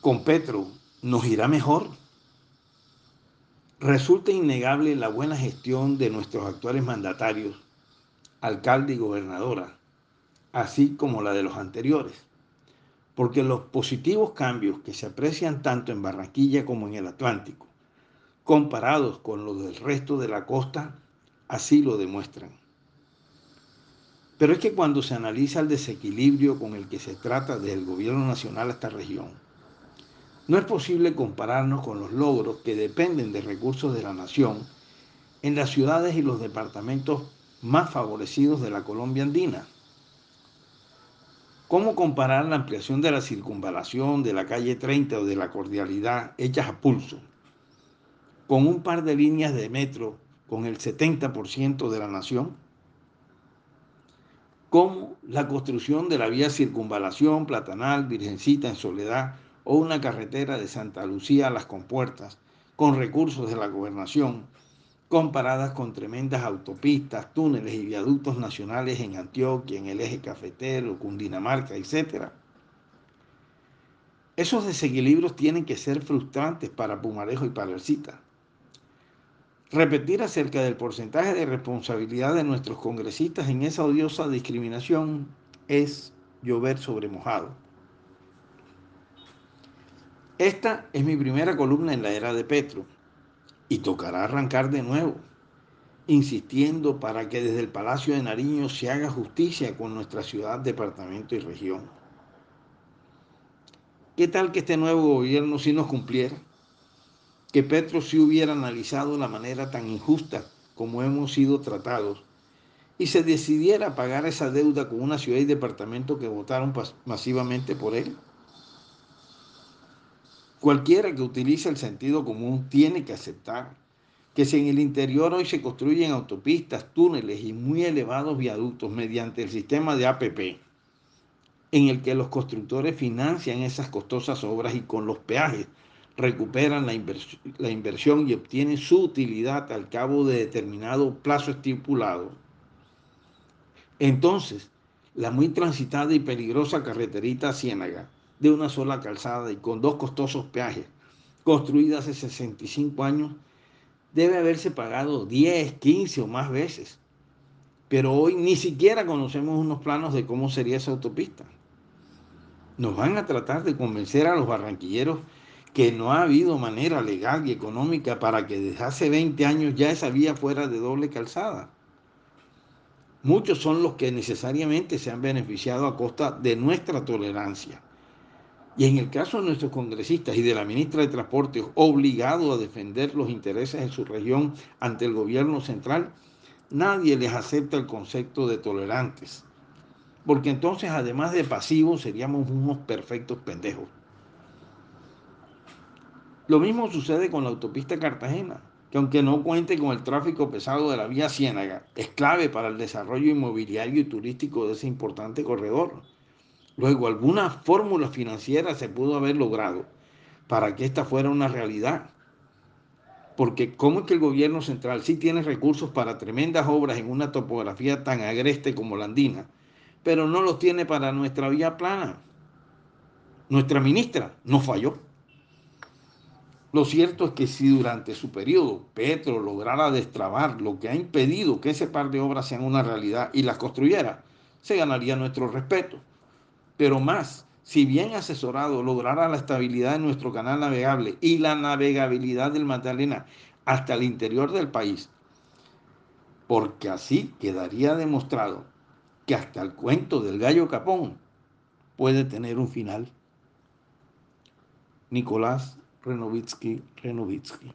con Petro nos irá mejor. Resulta innegable la buena gestión de nuestros actuales mandatarios, alcalde y gobernadora, así como la de los anteriores, porque los positivos cambios que se aprecian tanto en Barranquilla como en el Atlántico, comparados con los del resto de la costa, así lo demuestran. Pero es que cuando se analiza el desequilibrio con el que se trata desde el gobierno nacional a esta región, no es posible compararnos con los logros que dependen de recursos de la nación en las ciudades y los departamentos más favorecidos de la Colombia andina. ¿Cómo comparar la ampliación de la circunvalación de la calle 30 o de la cordialidad hechas a pulso con un par de líneas de metro con el 70% de la nación? ¿Cómo la construcción de la vía circunvalación, platanal, Virgencita en Soledad o una carretera de Santa Lucía a las compuertas con recursos de la gobernación, comparadas con tremendas autopistas, túneles y viaductos nacionales en Antioquia, en el eje cafetero, Cundinamarca, etc. Esos desequilibrios tienen que ser frustrantes para Pumarejo y para Cita. Repetir acerca del porcentaje de responsabilidad de nuestros congresistas en esa odiosa discriminación es llover sobre mojado. Esta es mi primera columna en la era de Petro y tocará arrancar de nuevo, insistiendo para que desde el Palacio de Nariño se haga justicia con nuestra ciudad, departamento y región. ¿Qué tal que este nuevo gobierno sí nos cumpliera? Que Petro sí hubiera analizado la manera tan injusta como hemos sido tratados y se decidiera a pagar esa deuda con una ciudad y departamento que votaron masivamente por él. Cualquiera que utilice el sentido común tiene que aceptar que si en el interior hoy se construyen autopistas, túneles y muy elevados viaductos mediante el sistema de APP, en el que los constructores financian esas costosas obras y con los peajes recuperan la, inversión y obtienen su utilidad al cabo de determinado plazo estipulado, entonces la muy transitada y peligrosa carreterita Ciénaga de una sola calzada y con dos costosos peajes, construida hace 65 años, debe haberse pagado 10, 15 o más veces. Pero hoy ni siquiera conocemos unos planos de cómo sería esa autopista. Nos van a tratar de convencer a los barranquilleros que no ha habido manera legal y económica para que desde hace 20 años ya esa vía fuera de doble calzada. Muchos son los que necesariamente se han beneficiado a costa de nuestra tolerancia. Y en el caso de nuestros congresistas y de la ministra de Transporte, obligado a defender los intereses de su región ante el gobierno central, nadie les acepta el concepto de tolerantes. Porque entonces, además de pasivos, seríamos unos perfectos pendejos. Lo mismo sucede con la autopista Cartagena, que aunque no cuente con el tráfico pesado de la vía Ciénaga, es clave para el desarrollo inmobiliario y turístico de ese importante corredor. Luego, alguna fórmula financiera se pudo haber logrado para que esta fuera una realidad. Porque ¿cómo es que el gobierno central sí tiene recursos para tremendas obras en una topografía tan agreste como la andina, pero no los tiene para nuestra vía plana? Nuestra ministra no falló. Lo cierto es que si durante su periodo Petro lograra destrabar lo que ha impedido que ese par de obras sean una realidad y las construyera, se ganaría nuestro respeto pero más, si bien asesorado lograra la estabilidad de nuestro canal navegable y la navegabilidad del Magdalena hasta el interior del país, porque así quedaría demostrado que hasta el cuento del gallo capón puede tener un final. Nicolás Renovitsky Renovitsky